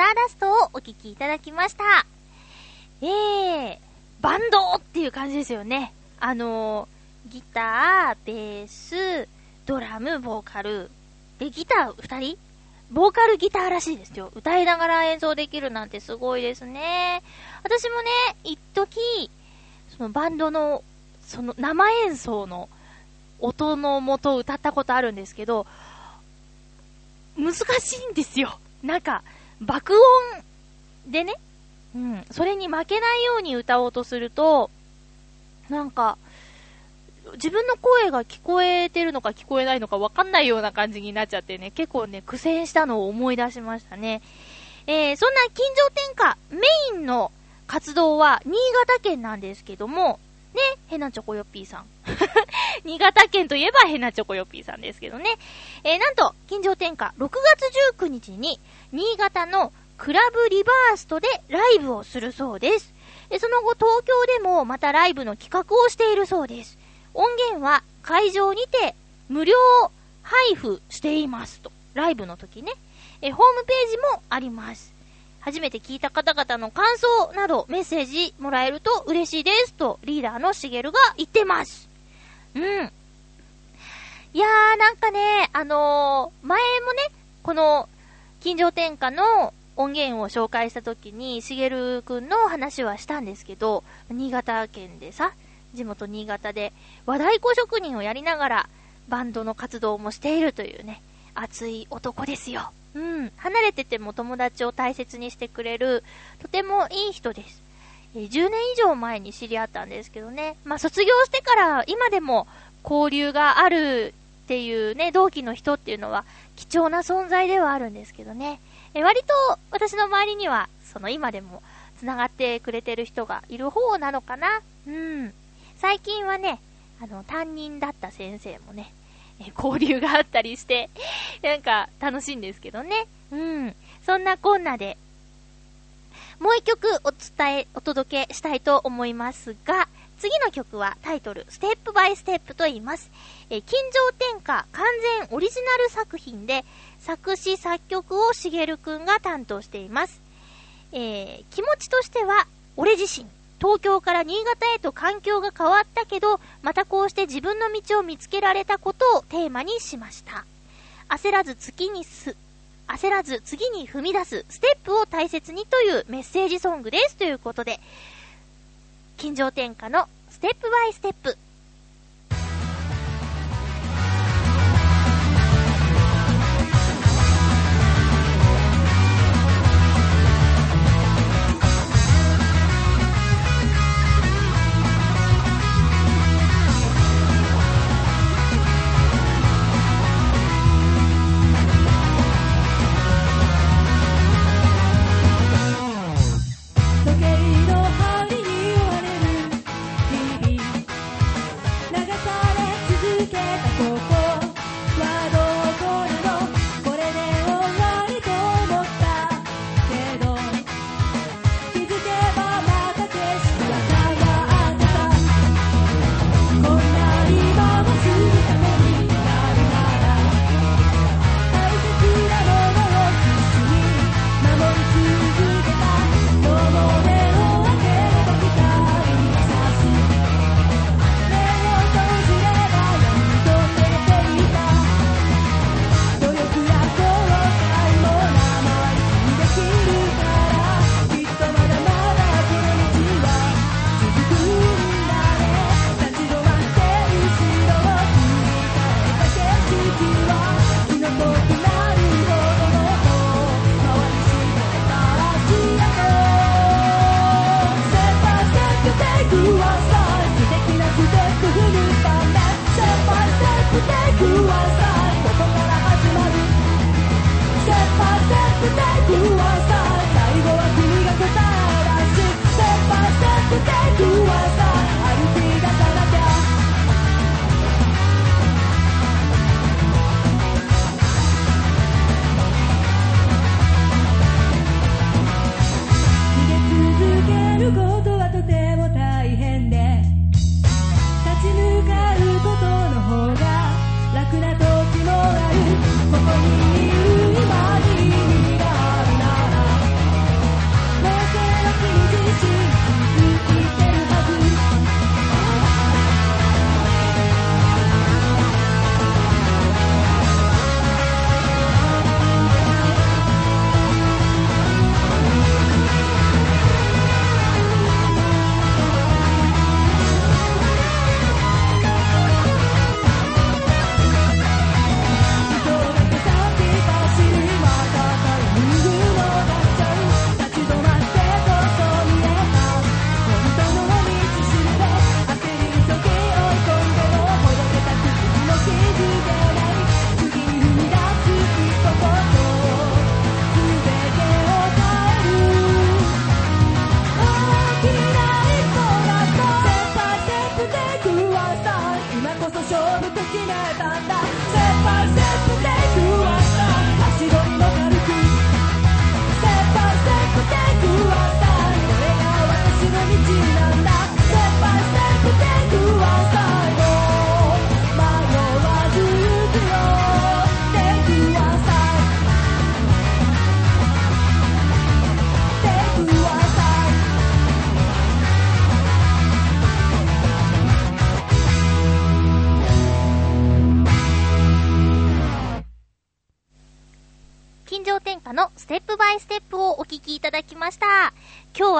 ターダストをお聴きいただきました。えー、バンドっていう感じですよね。あのー、ギター、ベース、ドラム、ボーカル。で、ギター二人？ボーカルギターらしいですよ。歌いながら演奏できるなんてすごいですね。私もね、一時、そのバンドの、その生演奏の音の元を歌ったことあるんですけど、難しいんですよ。なんか、爆音でね、うん、それに負けないように歌おうとすると、なんか、自分の声が聞こえてるのか聞こえないのかわかんないような感じになっちゃってね、結構ね、苦戦したのを思い出しましたね。えー、そんな近所天下、メインの活動は新潟県なんですけども、ね、ヘナチョコヨッピーさん。新潟県といえばヘナチョコヨッピーさんですけどね。えー、なんと、近所天下、6月19日に、新潟のクラブリバーストでライブをするそうです。その後、東京でもまたライブの企画をしているそうです。音源は会場にて無料配布していますと。ライブの時ね。え、ホームページもあります。初めて聞いた方々の感想などメッセージもらえると嬉しいですとリーダーのしげるが言ってます。うん。いやーなんかね、あのー、前もね、この、近所天下の音源を紹介した時に、しげるくんの話はしたんですけど、新潟県でさ、地元新潟で和太鼓職人をやりながらバンドの活動もしているというね、熱い男ですよ。うん。離れてても友達を大切にしてくれる、とてもいい人です。え10年以上前に知り合ったんですけどね。まあ、卒業してから今でも交流があるっていうね、同期の人っていうのは貴重な存在ではあるんですけどね。え割と私の周りには、その今でも繋がってくれてる人がいる方なのかな？うん。最近はね、あの、担任だった先生もね、え交流があったりして、なんか楽しいんですけどね。うん。そんなこんなで、もう一曲お伝え、お届けしたいと思いますが、次の曲はタイトル、ステップバイステップと言います。え、近所天下完全オリジナル作品で、作詞作曲をしげるくんが担当しています。えー、気持ちとしては、俺自身、東京から新潟へと環境が変わったけど、またこうして自分の道を見つけられたことをテーマにしました。焦らず月にす、焦らず次に踏み出すステップを大切にというメッセージソングですということで、近所天下のステップバイステップ。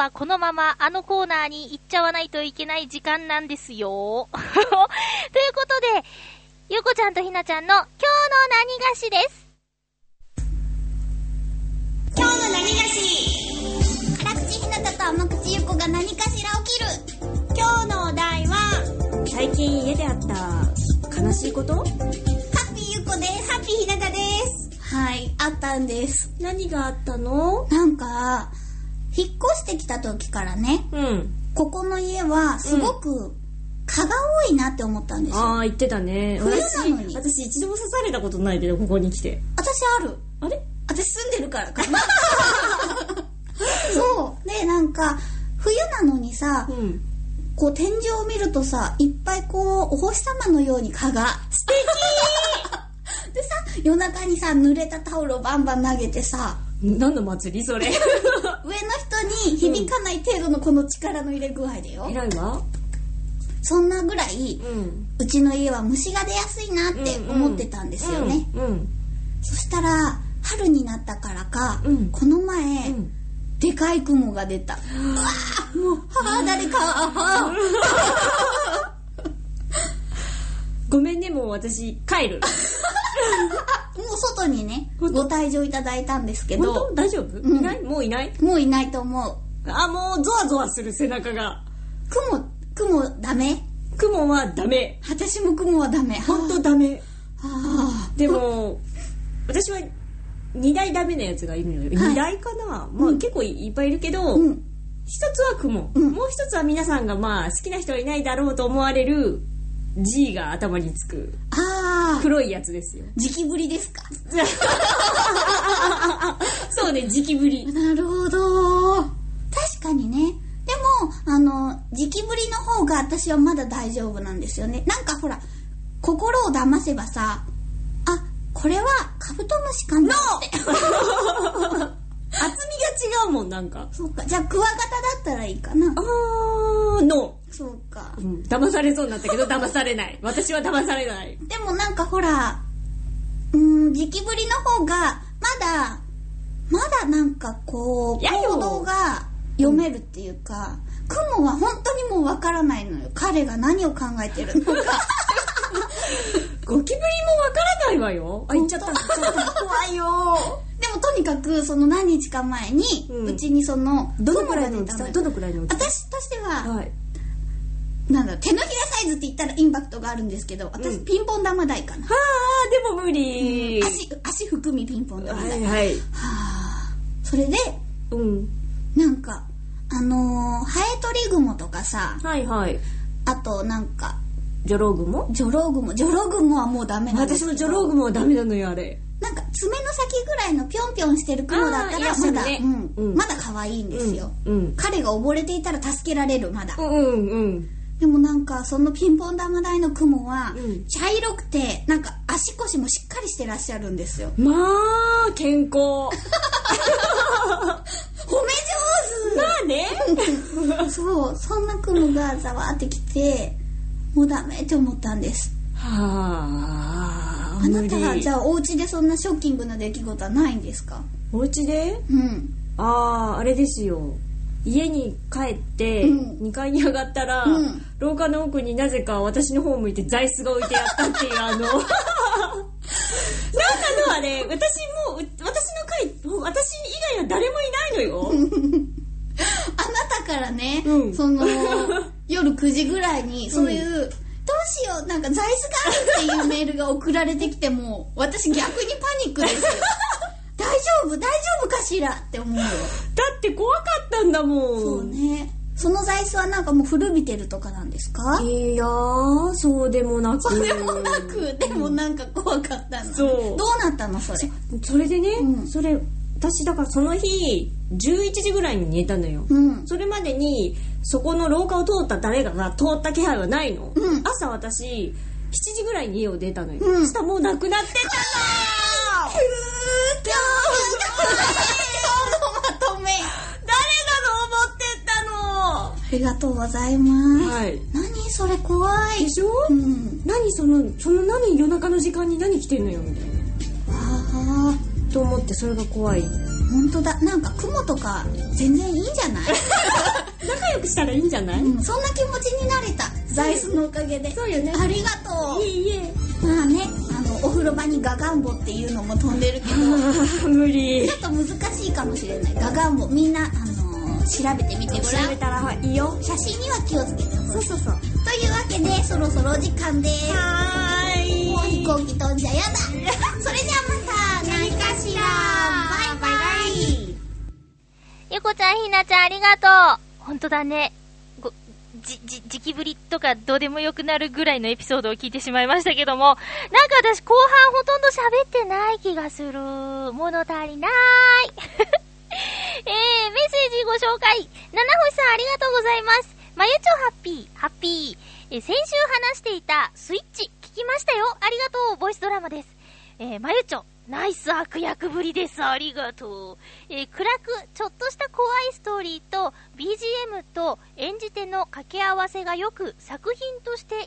はこのままあのコーナーに行っちゃわないといけない時間なんですよ。ということで、ゆうこちゃんとひなちゃんの今日の何菓子です。今日の何がし辛口ひなたと甘口ゆこが何かしら起きる。今日のお題はハ最近家であった悲しいこと？ッピーゆこですハッピーひなたです。はいあったんです。何があったの？なんか引っ越してきた時からねうん。ここの家はすごく蚊が多いなって思ったんですよ、ああ、言ってたね。冬私なのに私一度も刺されたことないけど、ここに来て。私あるあれ？私住んでるからかな そうでなんか冬なのにさ、うん。こう天井を見るとさいっぱいこうお星様のように蚊が素敵 でさ夜中にさ濡れたタオルをバンバン投げてさ何の祭りそれ？上の人に響かない程度のこの力の入れ具合でよ、偉いわ。そんなぐらいうん。うちの家は虫が出やすいなって思ってたんですよね、うん。うん。そしたら春になったからか、うんこの前、うんでかい雲が出た うわーもうはあ誰かあ ごめんね、もう私、帰る。あもう外にねご本当？退場いただいたんですけ本ど当？大丈夫、うん。いない？もういない？もういないと思う。あ、もうゾワゾワする背中が。雲雲ダメ？雲はダメ。私も雲はダメ。ほんとダメ。はでも、私は二大ダメなやつがいるのよ。はい。二大かな？まあ結構いっぱいいるけど、あうん。一つは雲、うん。もう一つは皆さんがまあ好きな人はいないだろうと思われる G が頭につくああ黒いやつですよ。時期ぶりですか？そうね、時期ぶり。なるほど。確かにね。でもあの時期ぶりの方が私はまだ大丈夫なんですよね。なんかほら心を騙せばさあこれはカブトムシかなって。厚みが違うもん、なんか。そうか。じゃあクワガタだったらいいかな。あー、の。そうかうん、騙されそうになったけど、騙されない。私は騙されない。でもなんかほらうーん時期ぶりの方がまだまだなんかこう行動が読めるっていうか、雲は本当にもうわからないのよ彼が何を考えてるのか ゴキブリもわからないわよ。あ、言っちゃった。ちゃった。怖いよ。でもとにかくその何日か前にうち、にそのどのくらいの大きさどのくらいの大きさ？私としては、はい。なんだ手のひらサイズって言ったらインパクトがあるんですけど私うんピンポン玉大かな、あー、でも無理。足足含みピンポン玉大、はいはい。はあそれでうん。なんかあのーハエトリグモとかさはいはい。あとなんかジョロウグモ？ジョロウグモジョロウグモはもうダメなんですけど私もジョロウグモはダメなのよ、あれ。なんか爪の先ぐらいのぴょんぴょんしてる雲だったあーいららまだ、っしゃるねうんうんまだ可愛いんですよ、うん。うん。彼が溺れていたら助けられるまだ、うんうん。でもなんかそのピンポン玉大の雲はうん茶色くてなんか足腰もしっかりしてらっしゃるんですよまあ、健康。褒めまあね。上 手そうそんな雲がざわーってきてもうダメって思ったんですはあ、あなたはじ。ゃあお家でそんなショッキングな出来事はないんですか？お家で？うんああ、あれですよ。家に帰って、うん。2階に上がったら、うん。廊下の奥になぜか私の方を向いて座椅子が置いてあったっていう、あの、なんなのあれ、私もう、私の階、私以外は誰もいないのよ。あなたからね、うん。その 夜9時ぐらいにそういう、どうしようなんか座椅子があるっていうメールが送られてきても私逆にパニックですよ。大丈夫大丈夫かしらって思うよ。だって怖かったんだもん。そうね。その座椅子はなんかもう古びてるとかなんですか？いやー、そうでもなく。そうでもなく。でもなんか怖かったの、そう。どうなったのそれ？それでね、うん。それ、私だからその日、11時ぐらいに寝たのよ。うん。それまでに、そこの廊下を通った誰かが通った気配はないの。うん。朝私、7時ぐらいに家を出たのよ。うん。そしたらもうなくなってたの 今日のまとめ誰なの持ってったのありがとうございます、はい。何それ怖い。でしょ、うん。何その、その何夜中の時間に何来てんのよみたいな。ああとと思ってそれが怖い。本当だ。なんか雲とか全然いいんじゃない、仲良くしたらいいんじゃない、うん、そんな気持ちになれた。座椅子のおかげで。そうよね。ありがとう。いいえ。まあねお風呂場にガガンボっていうのも飛んでるけどあ 無理。ちょっと難しいかもしれない。ガガンボみんな、あのー調べてみてご調らん。べたらいいよ。写真には気をつけてほしい。そうそうそう。というわけでそろそろお時間です。はーもう飛行機飛んじゃやだ。それではまた何かしら。バイバイ。ゆこちゃん、ひなちゃん、ありがとう。ほんとだね。ご、じ、じ、時期ぶりとかどうでもよくなるぐらいのエピソードを聞いてしまいましたけども、なんか私後半ほとんど喋ってない気がする。物足りない。えー、メッセージご紹介。七星さんありがとうございます。まゆちょハッピー、ハッピー。え先週話していたスイッチ、聞きましたよ。ありがとう、ボイスドラマです。えー、まゆちょ、ナイス悪役ぶりです。ありがとう。えー暗く、ちょっとした怖いストーリーと、BGM と演じ手の掛け合わせがよく、作品としていい意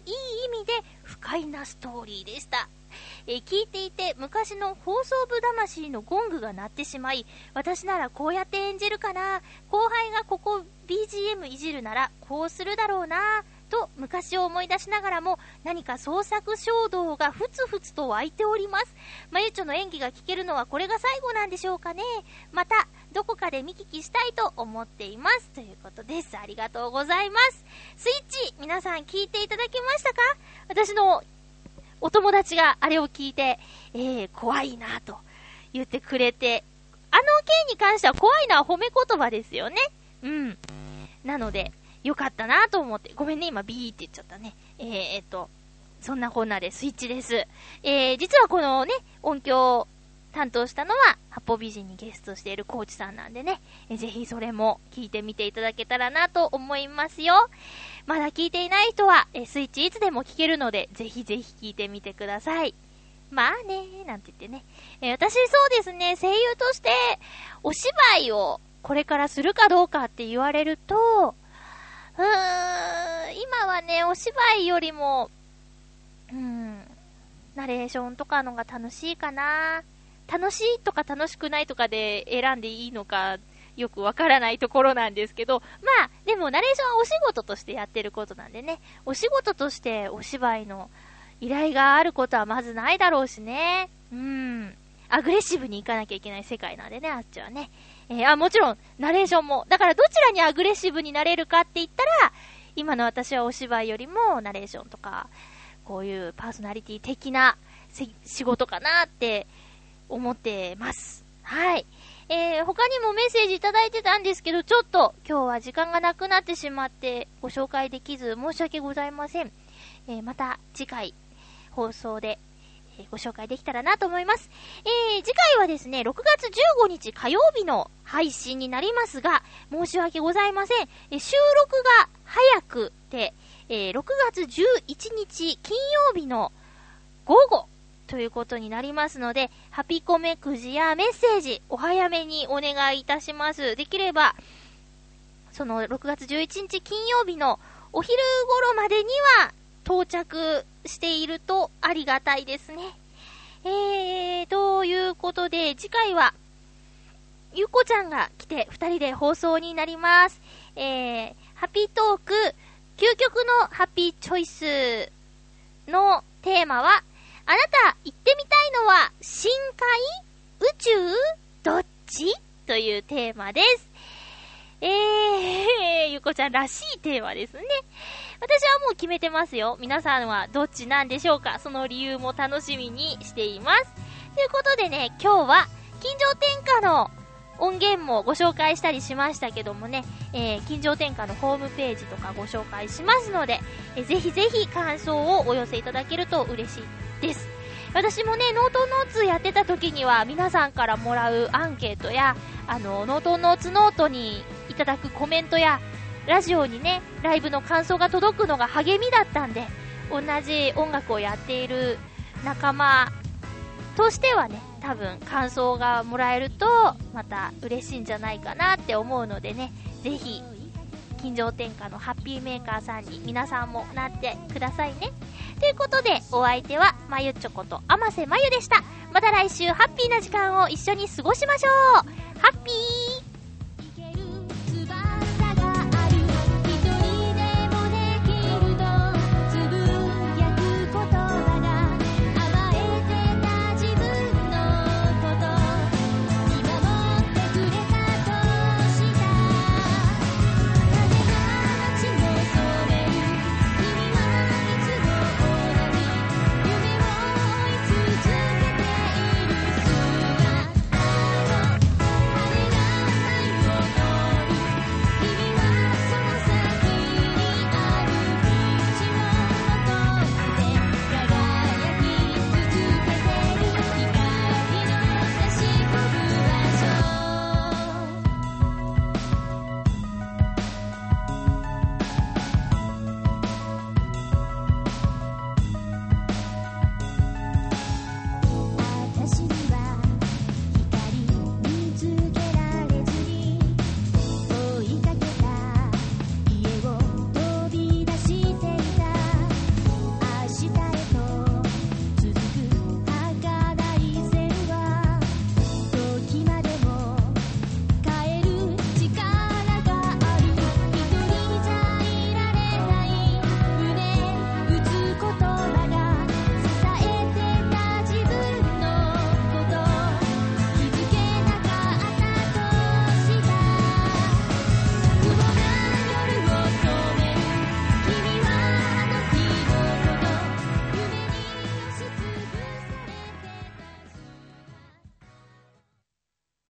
味で不快なストーリーでした。えー聞いていて昔の放送部魂のゴングが鳴ってしまい私ならこうやって演じるかな後輩がここ BGM いじるならこうするだろうなと昔を思い出しながらも何か創作衝動がふつふつと湧いております。まゆちょの演技が聞けるのはこれが最後なんでしょうかね。またどこかで見聞きしたいと思っています。ということです。ありがとうございます。スイッチ皆さん聞いていただけましたか？私のお友達があれを聞いて、えー、怖いなと言ってくれて、あの件に関しては怖いのは褒め言葉ですよね。うん。なので、よかったなと思って、ごめんね、今ビーって言っちゃったね。えー、えっと、そんなこんなでスイッチです。えー、実はこのね、音響を担当したのは、八方美人にゲストしているコーチさんなんでね、えーぜひそれも聞いてみていただけたらなと思いますよ。まだ聞いていない人は、えスイッチいつでも聞けるので、ぜひぜひ聞いてみてください。まあね、なんて言ってね。えー私そうですね、声優として、お芝居をこれからするかどうかって言われると、うーん、今はね、お芝居よりも、うん、ナレーションとかのが楽しいかな。楽しいとか楽しくないとかで選んでいいのか、よくわからないところなんですけど、まあ、でもナレーションはお仕事としてやってることなんでね、お仕事としてお芝居の依頼があることはまずないだろうしね。うん。アグレッシブに行かなきゃいけない世界なんでね、あっちはね。えーあ、もちろん、ナレーションも。だからどちらにアグレッシブになれるかって言ったら、今の私はお芝居よりもナレーションとか、こういうパーソナリティ的な仕事かなって思ってます。はい。えー、他にもメッセージいただいてたんですけど、ちょっと今日は時間がなくなってしまってご紹介できず申し訳ございません。えーまた次回放送で、ご紹介できたらなと思います。えー、次回はですね、6月15日火曜日の配信になりますが、申し訳ございません。え収録が早くて、えー6月11日金曜日の午後ということになりますので、ハピコメくじやメッセージ、お早めにお願いいたします。できれば、その6月11日金曜日のお昼頃までには到着しているとありがたいですね。えー、ということで、次回は、ゆっこちゃんが来て二人で放送になります。えー、ハッピートーク、究極のハッピーチョイスのテーマは、あなた行ってみたいのは深海？宇宙？どっち？というテーマです。えー、ゆこちゃんらしいテーマですね。私はもう決めてますよ。皆さんはどっちなんでしょうかその理由も楽しみにしています。ということでね、今日は、近所天下の音源もご紹介したりしましたけどもね、えー、近所天下のホームページとかご紹介しますので、えーぜひぜひ感想をお寄せいただけると嬉しいです。私もね、ノートノーツやってた時には皆さんからもらうアンケートや、あの、ノートノーツノートにいただくコメントや、ラジオにね、ライブの感想が届くのが励みだったんで、同じ音楽をやっている仲間としてはね、多分感想がもらえると、また嬉しいんじゃないかなって思うのでね、ぜひ、近所天下のハッピーメーカーさんに皆さんもなってくださいね。ということで、お相手は、まゆちょこと、あませまゆでした。また来週ハッピーな時間を一緒に過ごしましょうハッピー